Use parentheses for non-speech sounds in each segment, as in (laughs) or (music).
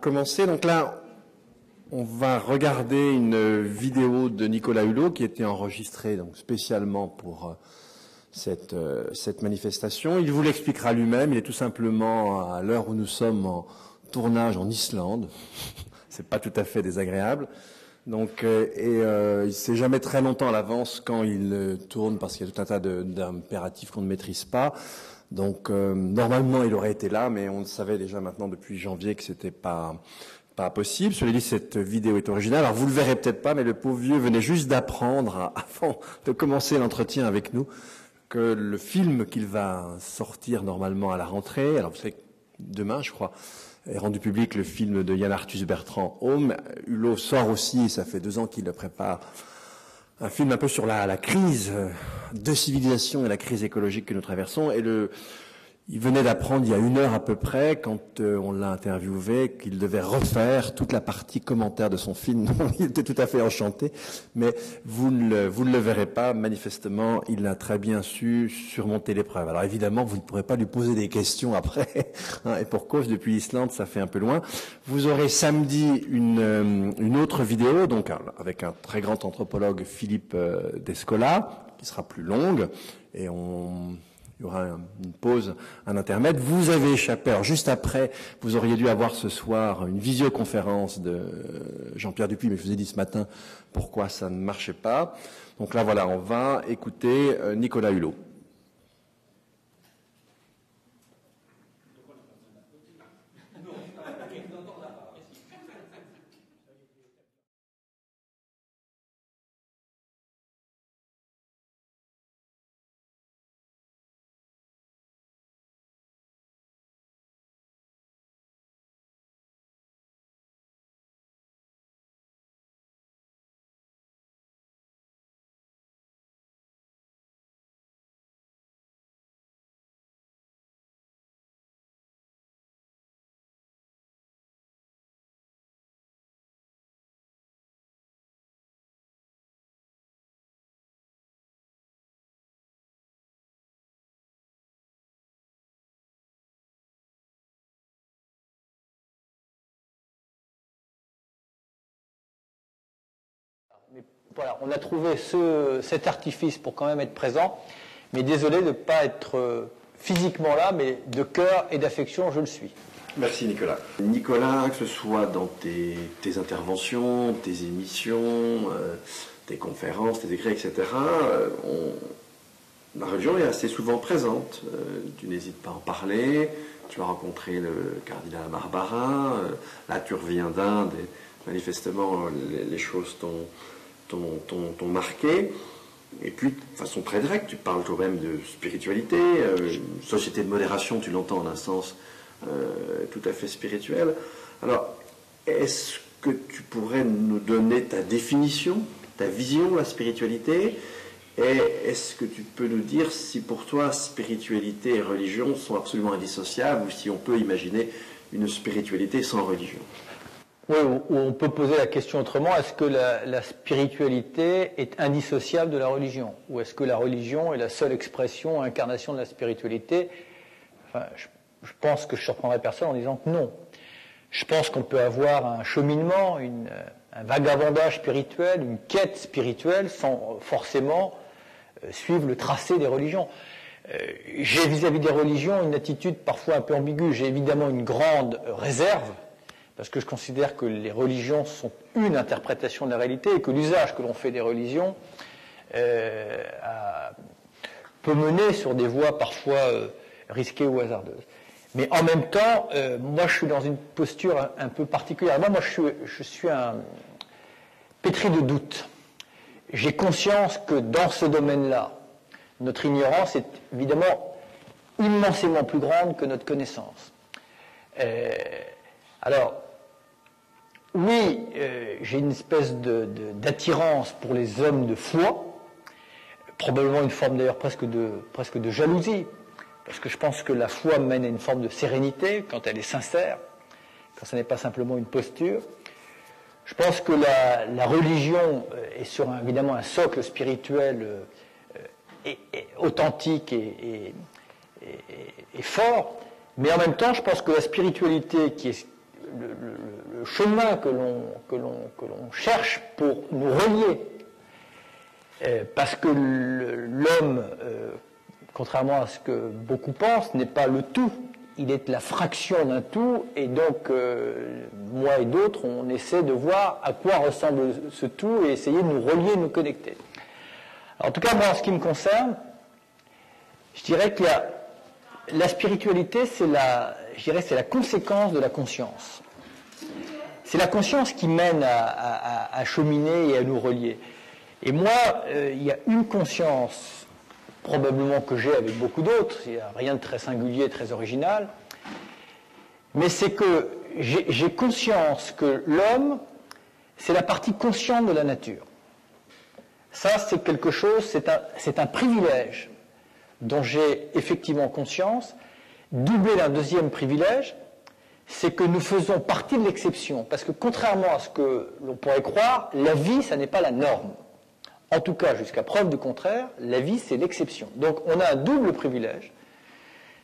commencer. Donc là, on va regarder une vidéo de Nicolas Hulot qui était enregistrée donc spécialement pour euh, cette, euh, cette manifestation. Il vous l'expliquera lui-même. Il est tout simplement à l'heure où nous sommes en tournage en Islande. (laughs) C'est pas tout à fait désagréable. Donc, euh, et euh, il sait jamais très longtemps à l'avance quand il tourne parce qu'il y a tout un tas d'impératifs qu'on ne maîtrise pas. Donc, euh, normalement, il aurait été là, mais on le savait déjà maintenant depuis janvier que c'était pas pas possible. Cela dit, cette vidéo est originale. Alors, vous le verrez peut-être pas, mais le pauvre vieux venait juste d'apprendre, (laughs) avant de commencer l'entretien avec nous, que le film qu'il va sortir normalement à la rentrée, alors vous savez, demain, je crois, est rendu public le film de Yann Arthus Bertrand, Home. Hulot sort aussi, ça fait deux ans qu'il le prépare, un film un peu sur la, la crise euh, de civilisation et la crise écologique que nous traversons. Et le, il venait d'apprendre il y a une heure à peu près, quand euh, on l'a interviewé, qu'il devait refaire toute la partie commentaire de son film. (laughs) il était tout à fait enchanté, mais vous ne, le, vous ne le verrez pas. Manifestement, il a très bien su surmonter l'épreuve. Alors évidemment, vous ne pourrez pas lui poser des questions après, (laughs) hein, et pour cause, depuis l'Islande, ça fait un peu loin. Vous aurez samedi une, euh, une autre vidéo, donc avec un très grand anthropologue, Philippe euh, Descola, qui sera plus longue, et on il y aura un- une pause, un intermède. Vous avez échappé. Alors juste après, vous auriez dû avoir ce soir une visioconférence de euh, Jean-Pierre Dupuis, mais je vous ai dit ce matin pourquoi ça ne marchait pas. Donc là, voilà, on va écouter euh, Nicolas Hulot. Voilà, on a trouvé ce- cet artifice pour quand même être présent, mais désolé de ne pas être euh, physiquement là, mais de cœur et d'affection, je le suis. Merci Nicolas. Nicolas, que ce soit dans tes, interventions, tes émissions, euh, tes conférences, tes écrits, etc., euh, la religion est assez souvent présente. Tu n'hésites pas à en parler. Tu as rencontré le cardinal Barbara. euh, là, tu reviens d'Inde et manifestement, les, les choses t'ont t'ont- marqué. Et puis, de façon très directe, tu parles quand même de spiritualité, euh, société de modération, tu l'entends en un sens euh, tout à fait spirituel. Alors, est-ce que tu pourrais nous donner ta définition, ta vision de la spiritualité? Et est-ce que tu peux nous dire si pour toi spiritualité et religion sont absolument indissociables ou si on peut imaginer une spiritualité sans religion? Oui, ou- on peut poser la question autrement, est-ce que la, spiritualité est indissociable de la religion? Ou est-ce que la religion est la seule expression, incarnation de la spiritualité? Enfin, je, pense que je surprendrai personne en disant que non. Je pense qu'on peut avoir un cheminement, un vagabondage spirituel, une quête spirituelle sans forcément euh, suivre le tracé des religions. Euh, J'ai vis-à-vis des religions une attitude parfois un peu ambiguë. J'ai évidemment une grande réserve, parce que je considère que les religions sont une interprétation de la réalité et que l'usage que l'on fait des religions euh, peut mener sur des voies parfois euh, risquées ou hasardeuses. Mais en même temps, euh, moi je suis dans une posture un, peu particulière. Moi, moi je suis, je suis un pétri de doute. J'ai conscience que dans ce domaine-là, notre ignorance est évidemment immensément plus grande que notre connaissance. Alors, oui, euh, j'ai une espèce d'attirance pour les hommes de foi, probablement une forme d'ailleurs presque de, presque de jalousie, parce que je pense que la foi mène à une forme de sérénité quand elle est sincère, quand ce n'est pas simplement une posture. Je pense que la, la religion euh, est sur évidemment un socle spirituel euh, et- authentique et- et fort, mais en même temps, je pense que la spiritualité qui est le, chemin que l'on cherche pour nous relier. Euh, parce que l'homme, euh, contrairement à ce que beaucoup pensent, n'est pas le tout. Il est la fraction d'un tout, et donc euh, moi et d'autres, on essaie de voir à quoi ressemble ce tout et essayer de nous relier, de nous connecter. en tout cas, moi, en ce qui me concerne, je dirais que la spiritualité, c'est la, je dirais, c'est la conséquence de la conscience. C'est la conscience qui mène à, cheminer et à nous relier. Et moi, euh, il y a une conscience, probablement que j'ai avec beaucoup d'autres, il n'y a rien de très singulier, très original, mais c'est que j'ai conscience que l'homme, c'est la partie consciente de la nature. Ça, c'est quelque chose, c'est un, un privilège dont j'ai effectivement conscience, doublé d'un deuxième privilège, c'est que nous faisons partie de l'exception. Parce que contrairement à ce que l'on pourrait croire, la vie, ça n'est pas la norme. En tout cas, jusqu'à preuve du contraire, la vie, c'est l'exception. Donc on a un double privilège,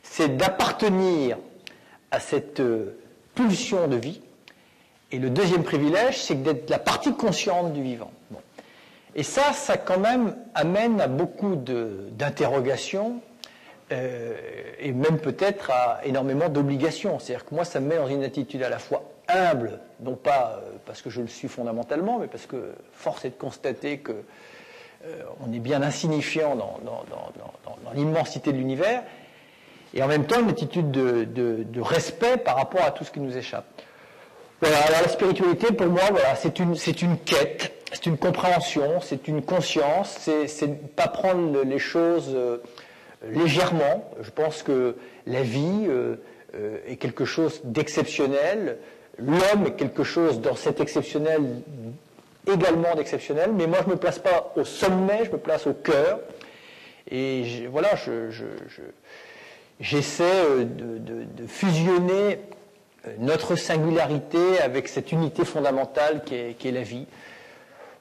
c'est d'appartenir à cette euh, pulsion de vie. Et le deuxième privilège, c'est d'être la partie consciente du vivant. Et ça, ça quand même amène à beaucoup d'interrogations euh, et même peut-être à énormément d'obligations. C'est-à-dire que moi, ça me met dans une attitude à la fois humble, non pas euh, parce que je le suis fondamentalement, mais parce que force est de constater que euh, on est bien insignifiant dans, l'immensité de l'univers, et en même temps une attitude de, respect par rapport à tout ce qui nous échappe. Voilà, alors la spiritualité, pour moi, voilà, c'est une, une quête, c'est une compréhension, c'est une conscience, c'est ne pas prendre les choses légèrement. Je pense que la vie euh, est quelque chose d'exceptionnel, l'homme est quelque chose dans cet exceptionnel également d'exceptionnel, mais moi je ne me place pas au sommet, je me place au cœur. Et voilà, j'essaie euh, de, fusionner euh, notre singularité avec cette unité fondamentale qui est, la vie.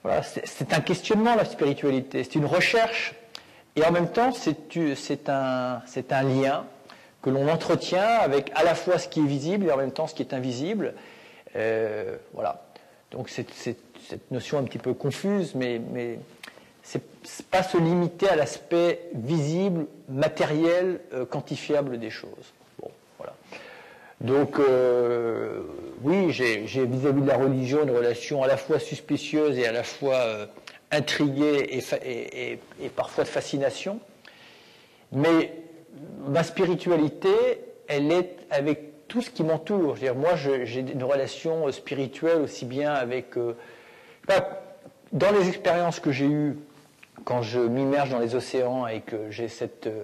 Voilà, c'est un questionnement la spiritualité, c'est une recherche, et en même temps c'est un, lien que l'on entretient avec à la fois ce qui est visible et en même temps ce qui est invisible. Euh, voilà. Donc c'est cette notion un petit peu confuse, mais, mais c'est pas se limiter à l'aspect visible, matériel, euh, quantifiable des choses. Bon, voilà. Donc, euh, oui, j'ai vis-à-vis de la religion une relation à la fois suspicieuse et à la fois euh, intriguée et, parfois de fascination. Mais ma spiritualité, elle est avec tout ce qui m'entoure. Moi, j'ai une relation spirituelle aussi bien avec bah, dans les expériences que j'ai eues quand je m'immerge dans les océans et que j'ai cette euh,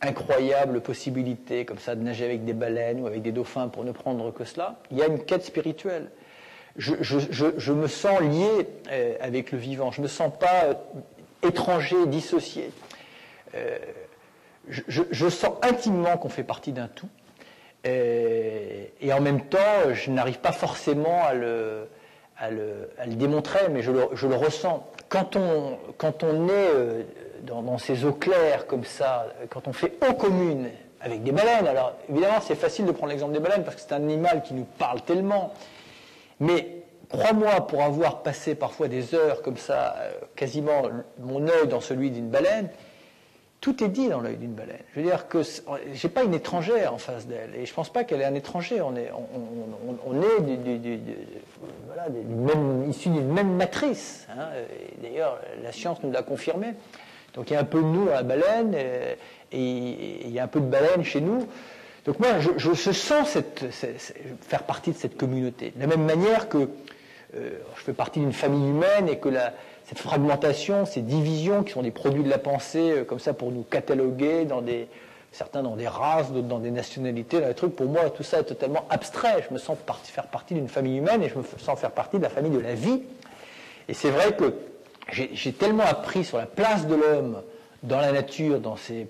incroyable possibilité comme ça de nager avec des baleines ou avec des dauphins pour ne prendre que cela, il y a une quête spirituelle. Je, me sens lié euh, avec le vivant, je ne me sens pas euh, étranger, dissocié. je, sens intimement qu'on fait partie d'un tout. et en même temps, je n'arrive pas forcément à le, démontrer, mais je le, ressens. Quand on, est euh, dans, ces eaux claires comme ça, quand on fait eau commune avec des baleines, alors évidemment c'est facile de prendre l'exemple des baleines parce que c'est un animal qui nous parle tellement, mais crois-moi, pour avoir passé parfois des heures comme ça, euh, quasiment mon œil dans celui d'une baleine, tout est dit dans l'œil d'une baleine. Je veux dire que j'ai pas une étrangère en face d'elle, et je pense pas qu'elle est un étranger. On est, on, du, voilà, issu d'une même matrice. Hein. D'ailleurs, la science nous l'a confirmé. Donc il y a un peu de nous dans la baleine, et, il y a un peu de baleine chez nous. Donc moi, je, sens faire partie de cette communauté. De la même manière que euh, je fais partie d'une famille humaine et que cette fragmentation, ces divisions qui sont des produits de la pensée, euh, comme ça pour nous cataloguer dans des, certains dans des races, d'autres dans des nationalités, dans des trucs. Pour moi, tout ça est totalement abstrait. Je me sens faire partie d'une famille humaine et je me sens faire partie de la famille de la vie. Et c'est vrai que j'ai tellement appris sur la place de l'homme dans la nature, dans ces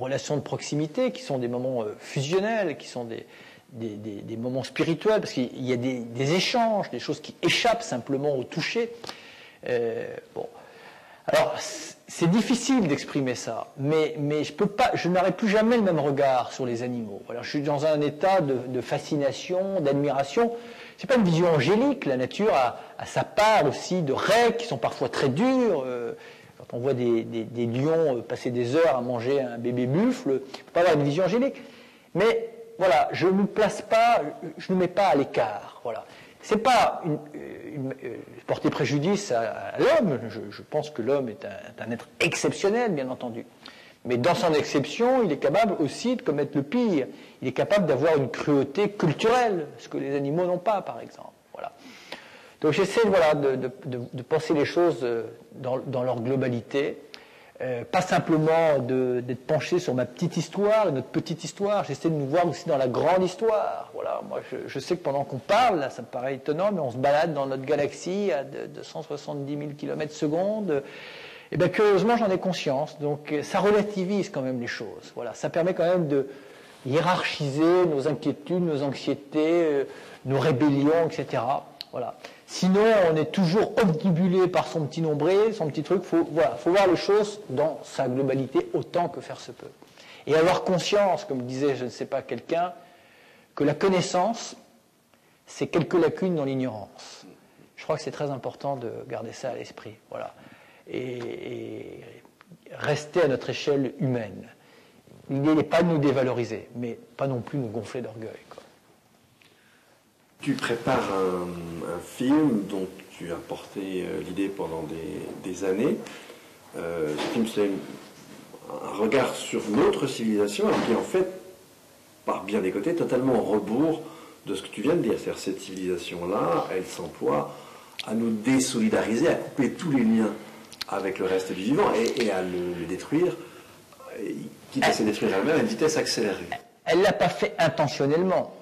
relations de proximité qui sont des moments euh, fusionnels, qui sont des, des, moments spirituels, parce qu'il y a des, échanges, des choses qui échappent simplement au toucher. Euh, bon. Alors, c'est difficile d'exprimer ça, mais, mais je peux pas, je n'aurai plus jamais le même regard sur les animaux. Alors, je suis dans un état de, fascination, d'admiration. C'est pas une vision angélique. La nature a, sa part aussi de règles qui sont parfois très dures. Euh, quand on voit des, lions euh, passer des heures à manger un bébé buffle, il ne faut pas avoir une vision angélique. Mais voilà, je ne me place pas, je ne mets pas à l'écart. Voilà. C'est pas une, euh, porter préjudice à, l'homme. Je, pense que l'homme est un, être exceptionnel, bien entendu. Mais dans son exception, il est capable aussi de commettre le pire. Il est capable d'avoir une cruauté culturelle, ce que les animaux n'ont pas, par exemple. Voilà. Donc j'essaie de, penser les choses dans leur globalité. Euh, pas simplement d'être penché sur ma petite histoire, notre petite histoire, j'essaie de nous voir aussi dans la grande histoire. Voilà, moi je, sais que pendant qu'on parle, ça me paraît étonnant, mais on se balade dans notre galaxie à 270 000 km secondes. Et bien curieusement, j'en ai conscience. Donc ça relativise quand même les choses. Voilà, ça permet quand même de hiérarchiser nos inquiétudes, nos anxiétés, euh, nos rébellions, etc. Voilà. Sinon, on est toujours omnibulé par son petit nombril, son petit truc. Il faut, faut voir les choses dans sa globalité autant que faire se peut. Et avoir conscience, comme disait je ne sais pas quelqu'un, que la connaissance, c'est quelques lacunes dans l'ignorance. Je crois que c'est très important de garder ça à l'esprit. Voilà. Et, rester à notre échelle humaine. L'idée n'est pas de nous dévaloriser, mais pas non plus nous gonfler d'orgueil. Tu prépares un, film dont tu as porté euh, l'idée pendant des, années. Euh, ce film, c'est un regard sur notre civilisation qui, en fait, par bien des côtés, totalement au rebours de ce que tu viens de dire. C'est-à-dire cette civilisation-là, elle s'emploie à nous désolidariser, à couper tous les liens avec le reste du vivant et, à le, détruire, quitte à se détruire elle-même à une vitesse accélérée. Elle ne l'a pas fait intentionnellement.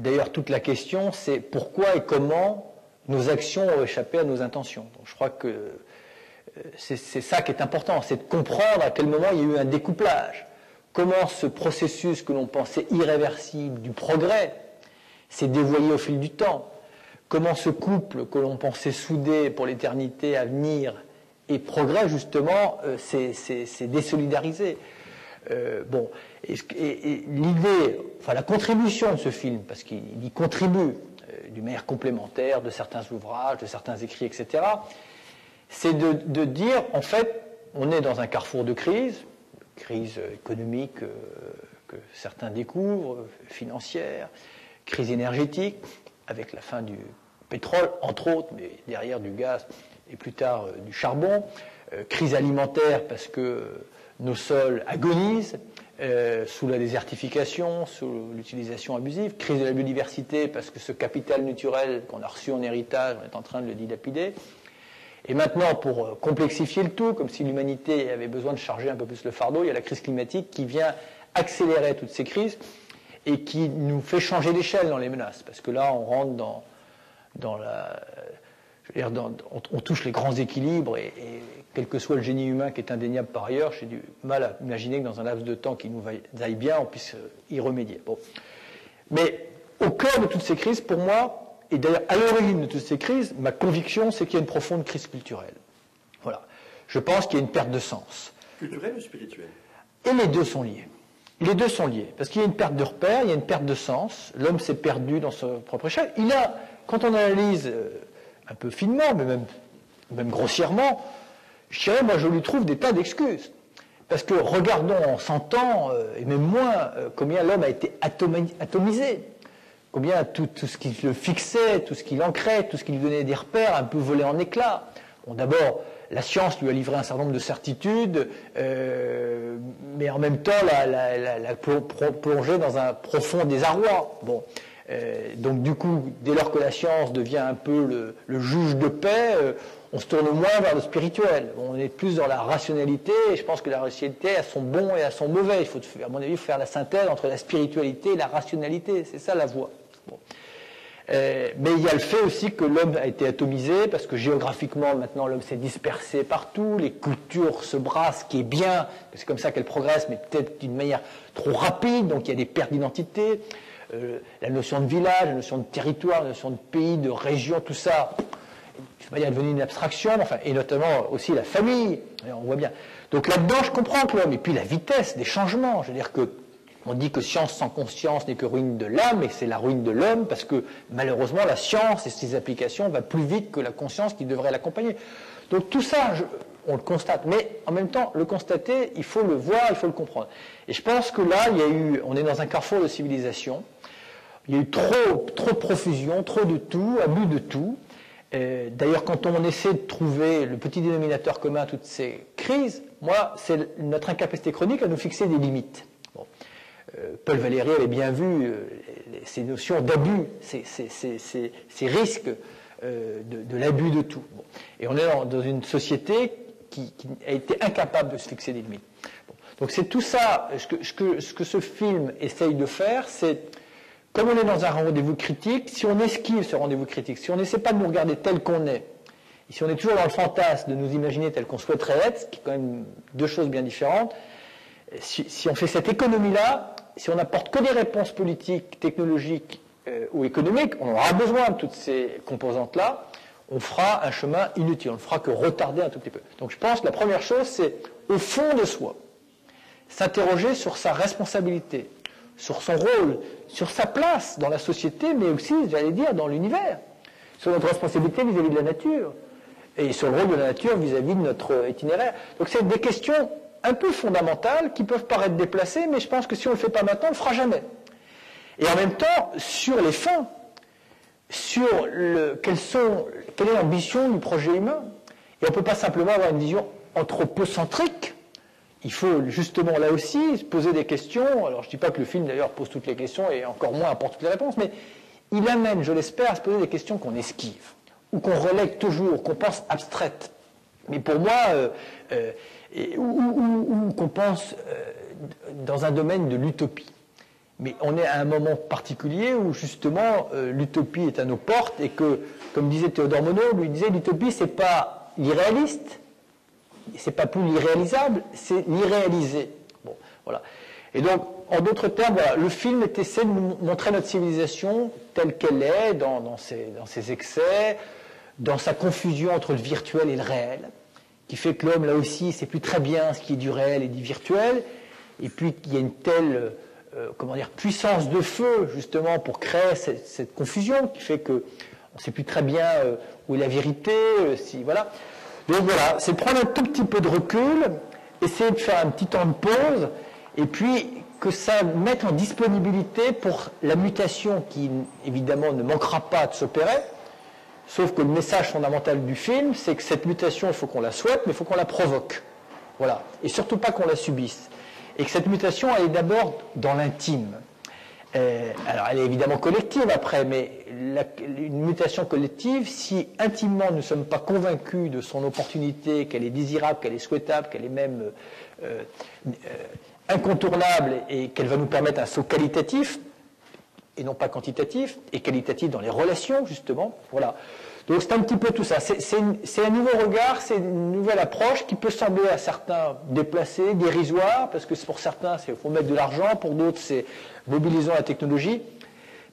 D'ailleurs, toute la question, c'est pourquoi et comment nos actions ont échappé à nos intentions. Je crois que euh, c'est ça qui est important, c'est de comprendre à quel moment il y a eu un découplage. Comment ce processus que l'on pensait irréversible du progrès s'est dévoyé au fil du temps. Comment ce couple que l'on pensait soudé pour l'éternité à venir et progrès, justement, euh, s'est désolidarisé. Euh, bon, et, l'idée, enfin la contribution de ce film, parce qu'il y contribue euh, d'une manière complémentaire de certains ouvrages, de certains écrits, etc., c'est de, dire, en fait, on est dans un carrefour de crise, crise économique euh, que certains découvrent, financière, crise énergétique, avec la fin du pétrole, entre autres, mais derrière du gaz et plus tard du charbon, crise alimentaire parce que nos sols agonisent euh, sous la désertification, sous l'utilisation abusive, crise de la biodiversité parce que ce capital naturel qu'on a reçu en héritage, on est en train de le dilapider. Et maintenant, pour euh, complexifier le tout, comme si l'humanité avait besoin de charger un peu plus le fardeau, il y a la crise climatique qui vient accélérer toutes ces crises et qui nous fait changer d'échelle dans les menaces. Parce que là, on rentre dans, dans la, on, touche les grands équilibres et, quel que soit le génie humain qui est indéniable par ailleurs, j'ai du mal à imaginer que dans un laps de temps qui nous aille bien, on puisse euh, y remédier. Mais au cœur de toutes ces crises, pour moi, et d'ailleurs à l'origine de toutes ces crises, ma conviction, c'est qu'il y a une profonde crise culturelle. Voilà. Je pense qu'il y a une perte de sens. Culturelle ou spirituelle? Et les deux sont liés. Les deux sont liés. Parce qu'il y a une perte de repère, il y a une perte de sens. L'homme s'est perdu dans son propre échelle. Il a, quand on analyse euh, un peu finement, mais même, même grossièrement, je moi, je lui trouve des tas d'excuses. Parce que regardons en 100 ans, euh, et même moins, euh, combien l'homme a été atomisé, combien tout, ce qui le fixait, tout ce qui l'ancrait, tout ce qui lui donnait des repères, un peu volé en éclats. Bon, d'abord, la science lui a livré un certain nombre de certitudes, euh, mais en même temps l'a, plongé dans un profond désarroi. Bon, donc du coup, dès lors que la science devient un peu le, juge de paix, on se tourne moins vers le spirituel. On est plus dans la rationalité, je pense que la rationalité a son bon et a son mauvais. Il faut, à mon avis, faire la synthèse entre la spiritualité et la rationalité. C'est ça la voie. Euh, mais il y a le fait aussi que l'homme a été atomisé, parce que géographiquement, maintenant, l'homme s'est dispersé partout, les cultures se brassent, ce qui est bien, c'est comme ça qu'elle progresse, mais peut-être d'une manière trop rapide, donc il y a des pertes d'identité. Euh, la notion de village, la notion de territoire, la notion de pays, de région, tout ça je ne vais pas dire devenu une abstraction, enfin, et notamment aussi la famille, on voit bien. Donc là-dedans, je comprends que l'homme, et puis la vitesse des changements, je veux dire que on dit que science sans conscience n'est que ruine de l'âme, et c'est la ruine de l'homme, parce que malheureusement, la science et ses applications vont plus vite que la conscience qui devrait l'accompagner. Donc tout ça, on le constate. Mais en même temps, le constater, il faut le voir, il faut le comprendre. Et je pense que là, il y a eu, on est dans un carrefour de civilisation. Il y a eu trop, trop de profusion, trop de tout, abus de tout. D'ailleurs, quand on essaie de trouver le petit dénominateur commun à toutes ces crises, moi, c'est notre incapacité chronique à nous fixer des limites. Euh, Paul Valéry avait bien vu euh, ces notions d'abus, ces, risques euh, de, l'abus de tout. Et on est dans, une société qui, a été incapable de se fixer des limites. Donc c'est tout ça, ce que, ce que, ce film essaye de faire, c'est, comme on est dans un rendez-vous critique, si on esquive ce rendez-vous critique, si on n'essaie pas de nous regarder tel qu'on est, et si on est toujours dans le fantasme de nous imaginer tel qu'on souhaiterait être, ce qui est quand même deux choses bien différentes, si, on fait cette économie-là, si on n'apporte que des réponses politiques, technologiques euh, ou économiques, on aura besoin de toutes ces composantes-là, on fera un chemin inutile, on ne fera que retarder un tout petit peu. Donc je pense que la première chose, c'est au fond de soi, s'interroger sur sa responsabilité, sur son rôle, sur sa place dans la société, mais aussi, j'allais dire, dans l'univers, sur notre responsabilité vis-à-vis de la nature, et sur le rôle de la nature vis-à-vis de notre itinéraire. Donc c'est des questions un peu fondamentales qui peuvent paraître déplacées, mais je pense que si on ne le fait pas maintenant, on ne le fera jamais. Et en même temps, sur les fins, sur le, quelles sont, quelle est l'ambition du projet humain. Et on ne peut pas simplement avoir une vision anthropocentrique. Il faut justement là aussi se poser des questions. Alors je ne dis pas que le film d'ailleurs pose toutes les questions et encore moins apporte toutes les réponses, mais il amène, je l'espère, à se poser des questions qu'on esquive, ou qu'on relègue toujours, qu'on pense abstraites. Mais pour moi, euh, euh, ou, qu'on pense euh, dans un domaine de l'utopie. Mais on est à un moment particulier où justement l'utopie est à nos portes et que, comme disait Théodore Monod, lui disait l'utopie c'est pas l'irréaliste, c'est pas plus l'irréalisable, c'est l'irréalisé. Bon, voilà. Et donc, en d'autres termes, le film essaie de montrer notre civilisation telle qu'elle est, dans, dans, ses, excès, dans sa confusion entre le virtuel et le réel qui fait que l'homme, là aussi, ne sait plus très bien ce qui est du réel et du virtuel, et puis qu'il y a une telle euh, comment dire, puissance de feu, justement, pour créer cette, confusion, qui fait qu'on ne sait plus très bien euh, où est la vérité, euh, voilà. Donc voilà, c'est prendre un tout petit peu de recul, essayer de faire un petit temps de pause, et puis que ça mette en disponibilité pour la mutation qui, évidemment, ne manquera pas de s'opérer, Sauf que le message fondamental du film, c'est que cette mutation, il faut qu'on la souhaite, mais il faut qu'on la provoque. Voilà. Et surtout pas qu'on la subisse. Et que cette mutation, elle est d'abord dans l'intime. Euh, alors, elle est évidemment collective après, mais une mutation collective, si intimement nous ne sommes pas convaincus de son opportunité, qu'elle est désirable, qu'elle est souhaitable, qu'elle est même euh, euh, incontournable et qu'elle va nous permettre un saut qualitatif, et non pas quantitatif, et qualitatif dans les relations, justement. Voilà. Donc c'est un petit peu tout ça. C'est un nouveau regard, c'est une nouvelle approche qui peut sembler à certains déplacée, dérisoire, parce que pour certains, il faut mettre de l'argent, pour d'autres, c'est mobilisant la technologie.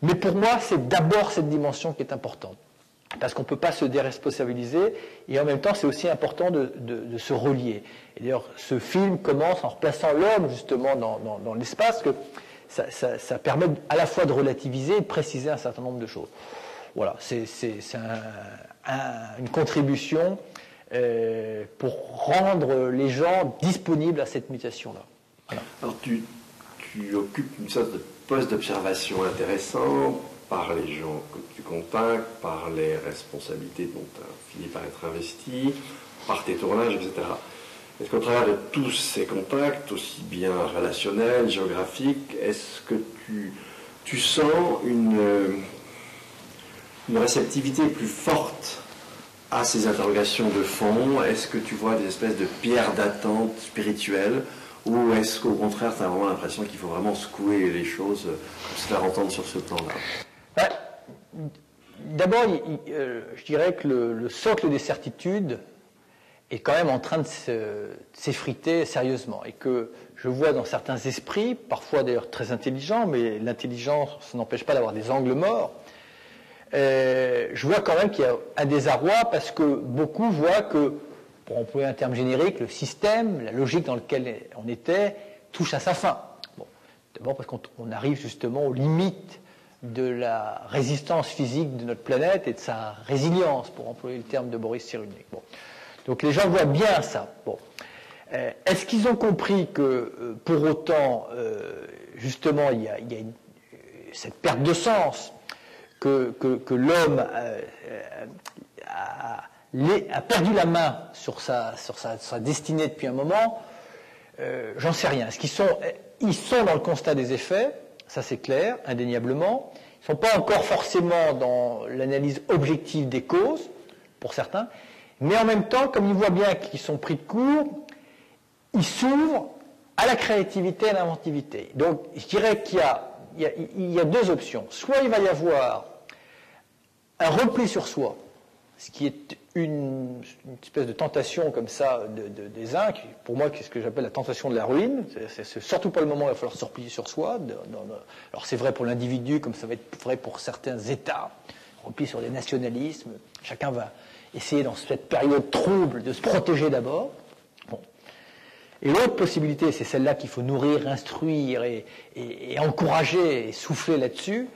Mais pour moi, c'est d'abord cette dimension qui est importante. Parce qu'on ne peut pas se déresponsabiliser, et en même temps, c'est aussi important de, se relier. Et d'ailleurs, ce film commence en replaçant l'homme, justement, dans, dans l'espace, que ça, permet à la fois de relativiser et de préciser un certain nombre de choses. Voilà, c'est une contribution euh, pour rendre les gens disponibles à cette mutation-là. Alors tu, occupes une sorte de poste d'observation intéressant par les gens que tu contactes, par les responsabilités dont tu as fini par être investi, par tes tournages, etc. Est-ce qu'au travers de tous ces contacts, aussi bien relationnels, géographiques, est-ce que tu, tu sens une, une réceptivité plus forte à ces interrogations de fond. Est-ce que tu vois des espèces de pierres d'attente spirituelles ou est-ce qu'au contraire, tu as vraiment l'impression qu'il faut vraiment secouer les choses pour se faire entendre sur ce plan-là? Bah, D'abord, euh, je dirais que le socle des certitudes, est quand même en train de s'effriter sérieusement et que je vois dans certains esprits, parfois d'ailleurs très intelligents, mais l'intelligence n'empêche pas d'avoir des angles morts, euh, je vois quand même qu'il y a un désarroi parce que beaucoup voient que, pour employer un terme générique, le système, la logique dans laquelle on était, touche à sa fin. D'abord parce qu'on arrive justement aux limites de la résistance physique de notre planète et de sa résilience, pour employer le terme de Boris Cyrulnik. Bon. Donc les gens voient bien ça. Bon. Euh, est-ce qu'ils ont compris que euh, pour autant, justement, il y a, cette perte de sens, que, l'homme a, perdu la main sur sa, destinée depuis un moment J'en sais rien. Est-ce qu'ils sont, ils sont dans le constat des effets? Ça c'est clair, indéniablement. Ils ne sont pas encore forcément dans l'analyse objective des causes, pour certains, mais en même temps, comme ils voient bien qu'ils sont pris de court, ils s'ouvrent à la créativité à l'inventivité. Donc je dirais qu'il y, a, deux options. Soit il va y avoir un repli sur soi, ce qui est une, espèce de tentation comme ça des uns, qui, pour moi, c'est ce que j'appelle la tentation de la ruine. C'est surtout pas le moment où il va falloir se replier sur soi. alors c'est vrai pour l'individu, comme ça va être vrai pour certains États, repli sur les nationalismes. Chacun va essayer dans cette période trouble de se protéger d'abord. Et l'autre possibilité, c'est celle-là qu'il faut nourrir, instruire et, encourager et souffler là-dessus,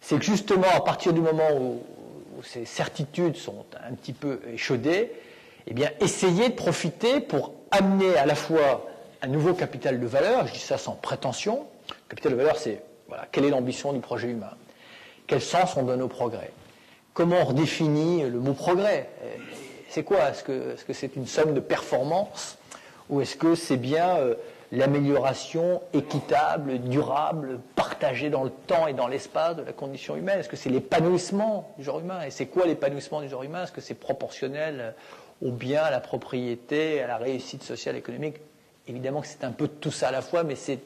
c'est que justement, à partir du moment où, ces certitudes sont un petit peu échaudées, eh bien, essayer de profiter pour amener à la fois un nouveau capital de valeur, je dis ça sans prétention. Capital de valeur, c'est voilà, quelle est l'ambition du projet humain Quel sens on donne au progrès Comment on redéfinit le mot progrès C'est quoi Est-ce que c'est une somme de performances ou est-ce que c'est bien euh, l'amélioration équitable, durable, partagée dans le temps et dans l'espace de la condition humaine? Est-ce que c'est l'épanouissement du genre humain? Et c'est quoi l'épanouissement du genre humain? Est-ce que c'est proportionnel euh, au bien, à la propriété, à la réussite sociale, économique? Évidemment que c'est un peu tout ça à la fois, mais c'est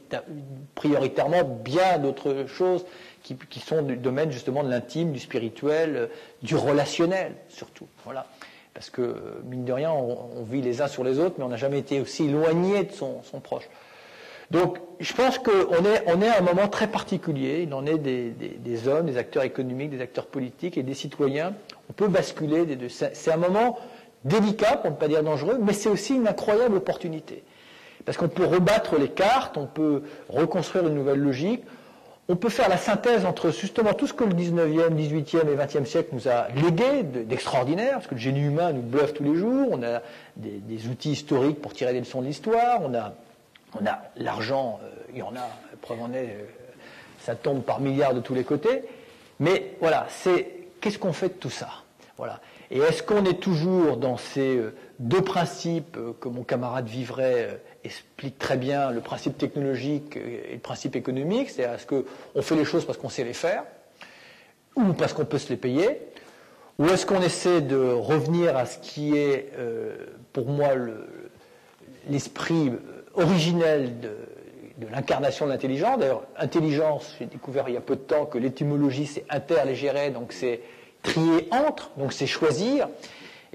prioritairement bien d'autres choses qui, qui, sont du domaine justement de l'intime, du spirituel, euh, du relationnel surtout. Voilà parce que, mine de rien, on, vit les uns sur les autres, mais on n'a jamais été aussi éloigné de son, proche. Donc, je pense qu'on est, à un moment très particulier. Il en est des, hommes, des acteurs économiques, des acteurs politiques et des citoyens. On peut basculer des deux. C'est un moment délicat, pour ne pas dire dangereux, mais c'est aussi une incroyable opportunité. Parce qu'on peut rebattre les cartes, on peut reconstruire une nouvelle logique, on peut faire la synthèse entre justement tout ce que le 19e, 18e et 20e siècle nous a légué d'extraordinaire, parce que le génie humain nous bluffe tous les jours, on a des, outils historiques pour tirer des leçons de l'histoire, on a, l'argent, euh, il y en a, preuve en est, euh, ça tombe par milliards de tous les côtés, mais voilà, c'est qu'est-ce qu'on fait de tout ça? Voilà. Et est-ce qu'on est toujours dans ces euh, deux principes que mon camarade Vivrait explique très bien le principe technologique et le principe économique, c'est à ce qu'on fait les choses parce qu'on sait les faire, ou parce qu'on peut se les payer, ou est-ce qu'on essaie de revenir à ce qui est, euh, pour moi, l'esprit originel de, l'incarnation de l'intelligence. D'ailleurs, intelligence, j'ai découvert il y a peu de temps que l'étymologie c'est interlégéré, donc c'est trier entre, donc c'est choisir.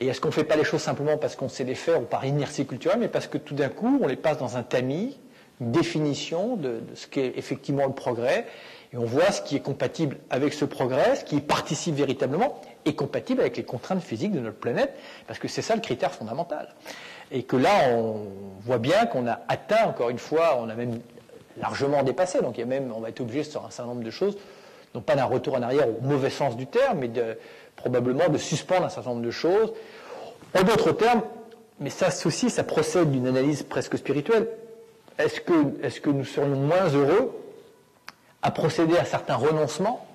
Et est-ce qu'on ne fait pas les choses simplement parce qu'on sait les faire ou par inertie culturelle, mais parce que tout d'un coup, on les passe dans un tamis, une définition de, ce qu'est effectivement le progrès, et on voit ce qui est compatible avec ce progrès, ce qui participe véritablement, et compatible avec les contraintes physiques de notre planète, parce que c'est ça le critère fondamental. Et que là, on voit bien qu'on a atteint, encore une fois, on a même largement dépassé, donc il y a même, on va être obligé sur un certain nombre de choses, non pas d'un retour en arrière au mauvais sens du terme, mais de, probablement de suspendre un certain nombre de choses. En d'autres termes, mais ça aussi, ça procède d'une analyse presque spirituelle. Est-ce que, nous serions moins heureux à procéder à certains renoncements,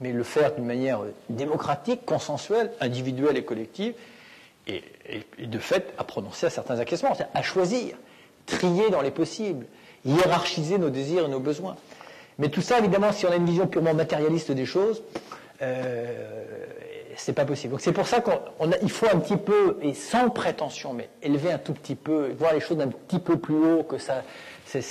mais le faire d'une manière démocratique, consensuelle, individuelle et collective, et, de fait à prononcer à certains acquiescements, c'est-à-dire à choisir, trier dans les possibles, hiérarchiser nos désirs et nos besoins. Mais tout ça, évidemment, si on a une vision purement matérialiste des choses, euh, c'est pas possible. Donc c'est pour ça qu'il faut un petit peu, et sans prétention, mais élever un tout petit peu, voir les choses d'un petit peu plus haut que sa,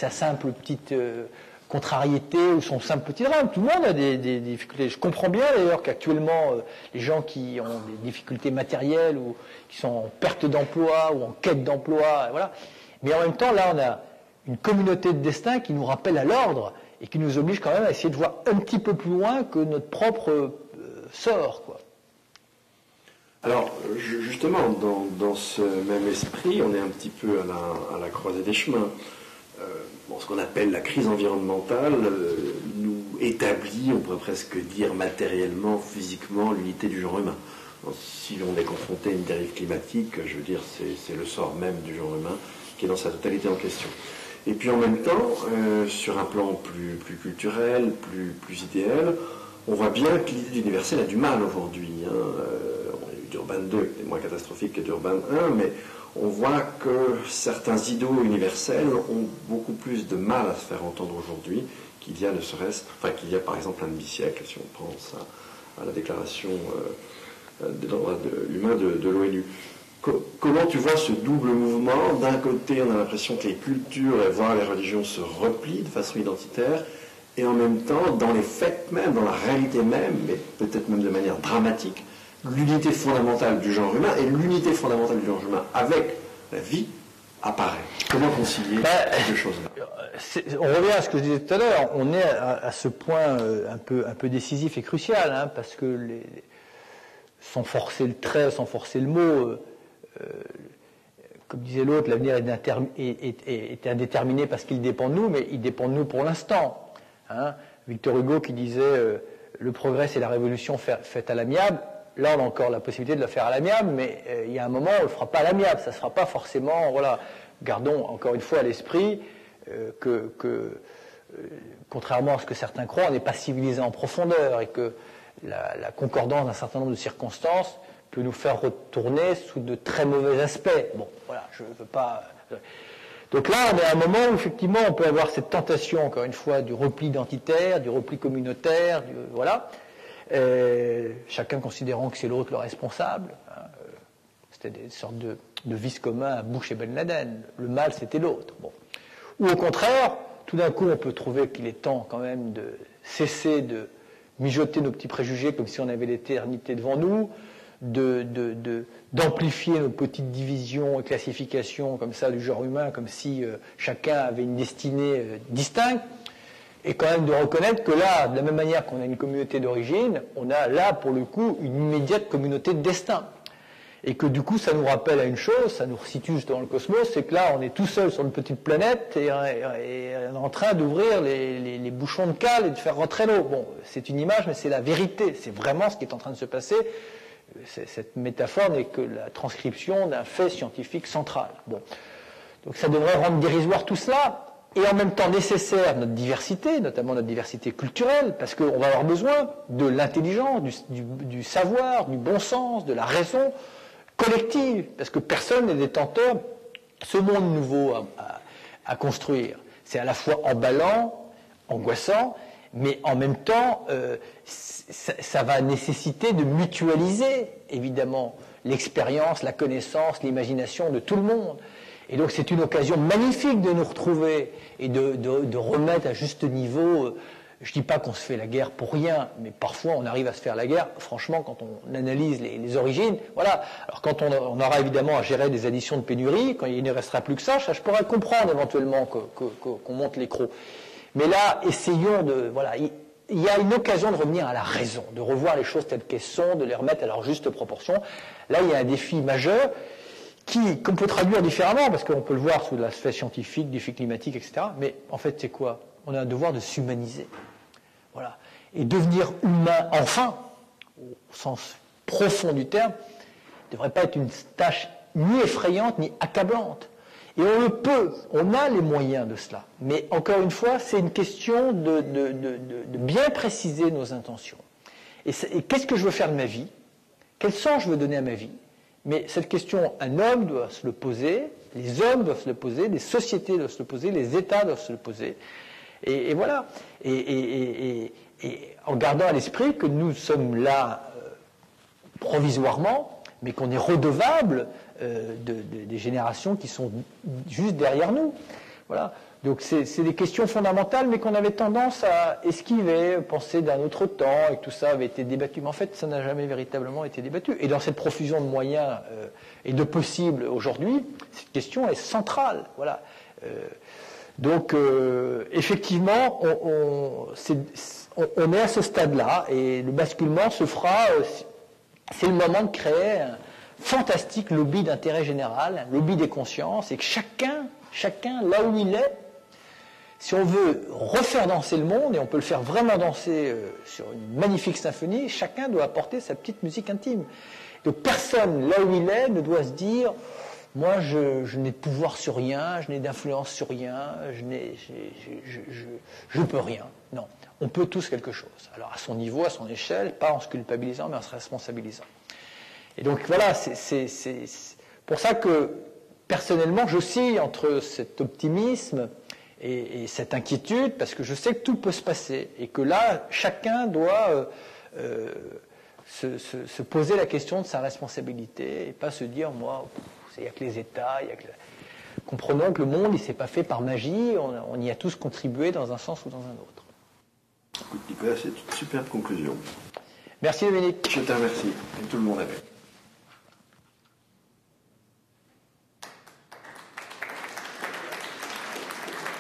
simple petite euh, contrariété ou son simple petit drame. Tout le monde a des, difficultés. Je comprends bien d'ailleurs qu'actuellement, euh, les gens qui ont des difficultés matérielles ou qui sont en perte d'emploi ou en quête d'emploi, voilà. Mais en même temps, là, on a une communauté de destin qui nous rappelle à l'ordre et qui nous oblige quand même à essayer de voir un petit peu plus loin que notre propre euh, sort. Quoi. Alors, justement, dans, ce même esprit, on est un petit peu à la, croisée des chemins. Euh, ce qu'on appelle la crise environnementale euh, nous établit, on pourrait presque dire matériellement, physiquement, l'unité du genre humain. si on est confronté à une dérive climatique, je veux dire, c'est le sort même du genre humain qui est dans sa totalité en question. Et puis en même temps, euh, sur un plan plus, plus culturel, plus, plus idéal, on voit bien que l'idée d'universel a du mal aujourd'hui. Hein. Euh, on a eu d'Urban 2 qui est moins catastrophique que d'Urban 1, mais on voit que certains idéaux universels ont beaucoup plus de mal à se faire entendre aujourd'hui qu'il y a ne serait-ce, enfin qu'il y a par exemple un demi-siècle, si on pense à, la déclaration euh, des droits de, de l'ONU comment tu vois ce double mouvement? D'un côté, on a l'impression que les cultures, et voire les religions, se replient de façon identitaire, et en même temps, dans les faits même, dans la réalité même, mais peut-être même de manière dramatique, l'unité fondamentale du genre humain et l'unité fondamentale du genre humain avec la vie apparaît. Comment concilier bah, ces deux choses-là? On revient à ce que je disais tout à l'heure. On est à, ce point euh, un peu, un peu décisif et crucial, hein, parce que les, sans forcer le trait, sans forcer le mot, euh, comme disait l'autre, l'avenir est, indéterminé parce qu'il dépend de nous, mais il dépend de nous pour l'instant. Hein. Victor Hugo qui disait euh, le progrès c'est la révolution faite à l'amiable. Là, on a encore la possibilité de le faire à l'amiable, mais euh, il y a un moment, on ne le fera pas à l'amiable. Ça ne sera pas forcément. Gardons encore une fois à l'esprit que, contrairement à ce que certains croient, on n'est pas civilisé en profondeur et que la concordance d'un certain nombre de circonstances peut nous faire retourner sous de très mauvais aspects. Bon, voilà, je ne veux pas. Euh. Donc là, on est à un moment où effectivement on peut avoir cette tentation, encore une fois, du repli identitaire, du repli communautaire, voilà. Euh, chacun considérant que c'est l'autre le responsable. Hein, euh, c'était des sortes de, vices communs à Bush et Ben Laden. Le mal, c'était l'autre. Bon. Ou au contraire, tout d'un coup, on peut trouver qu'il est temps quand même de cesser de mijoter nos petits préjugés comme si on avait l'éternité devant nous, d'amplifier nos petites divisions et classifications comme ça du genre humain, comme si euh, chacun avait une destinée euh, distincte, et quand même de reconnaître que là, de la même manière qu'on a une communauté d'origine, on a là, pour le coup, une immédiate communauté de destin. Et que du coup, ça nous rappelle à une chose, ça nous situe juste dans le cosmos, c'est que là, on est tout seul sur une petite planète et, on est en train d'ouvrir les, les, bouchons de cale et de faire rentrer l'eau. Bon, c'est une image, mais c'est la vérité. C'est vraiment ce qui est en train de se passer cette métaphore n'est que la transcription d'un fait scientifique central. Bon. Donc ça devrait rendre dérisoire tout cela, et en même temps nécessaire notre diversité, notamment notre diversité culturelle, parce qu'on va avoir besoin de l'intelligence, du, savoir, du bon sens, de la raison collective, parce que personne n'est détenteur ce monde nouveau à construire. C'est à la fois emballant, angoissant, mais en même temps, euh, ça, va nécessiter de mutualiser, évidemment, l'expérience, la connaissance, l'imagination de tout le monde. Et donc c'est une occasion magnifique de nous retrouver et de, remettre à juste niveau. Euh, je ne dis pas qu'on se fait la guerre pour rien, mais parfois on arrive à se faire la guerre, franchement, quand on analyse les, origines. Voilà. Alors quand on, aura évidemment à gérer des additions de pénurie, quand il ne restera plus que ça, je pourrais comprendre éventuellement qu'on monte les crocs. Mais là, essayons de. Voilà, il, y a une occasion de revenir à la raison, de revoir les choses telles qu'elles sont, de les remettre à leur juste proportion. Là, il y a un défi majeur qui, qu'on peut traduire différemment, parce qu'on peut le voir sous l'aspect scientifique, défi climatique, etc. Mais en fait, c'est quoi? On a un devoir de s'humaniser. Voilà. Et devenir humain, enfin, au sens profond du terme, ne devrait pas être une tâche ni effrayante ni accablante. Et on le peut, on a les moyens de cela. Mais encore une fois, c'est une question de, bien préciser nos intentions. Et, qu'est-ce que je veux faire de ma vie? Quel sens je veux donner à ma vie? Mais cette question, un homme doit se le poser, les hommes doivent se le poser, les sociétés doivent se le poser, les États doivent se le poser. Et, voilà. Et, en gardant à l'esprit que nous sommes là euh, provisoirement, mais qu'on est redevable euh, des générations qui sont juste derrière nous. Voilà. Donc c'est des questions fondamentales, mais qu'on avait tendance à esquiver, penser d'un autre temps, et tout ça avait été débattu. Mais en fait, ça n'a jamais véritablement été débattu. Et dans cette profusion de moyens euh, et de possibles aujourd'hui, cette question est centrale. Voilà. Euh, donc effectivement, on, est à ce stade-là, et le basculement se fera c'est le moment de créer fantastique lobby d'intérêt général, lobby des consciences, et que chacun, chacun, là où il est, si on veut refaire danser le monde, et on peut le faire vraiment danser euh, sur une magnifique symphonie, chacun doit apporter sa petite musique intime. Donc personne, là où il est, ne doit se dire moi, je, n'ai de pouvoir sur rien, je n'ai d'influence sur rien, je n'ai, je, peux rien. Non, on peut tous quelque chose. Alors à son niveau, à son échelle, pas en se culpabilisant, mais en se responsabilisant. Et donc voilà, c'est pour ça que personnellement, j'oscille entre cet optimisme et, cette inquiétude, parce que je sais que tout peut se passer, et que là, chacun doit euh, euh, se, poser la question de sa responsabilité, et pas se dire, moi, il n'y a que les États, il y a que... Comprenons que le monde, il ne s'est pas fait par magie, on, y a tous contribué dans un sens ou dans un autre. Nicolas, c'est une superbe conclusion. Merci Dominique. Je te remercie, et tout le monde avec.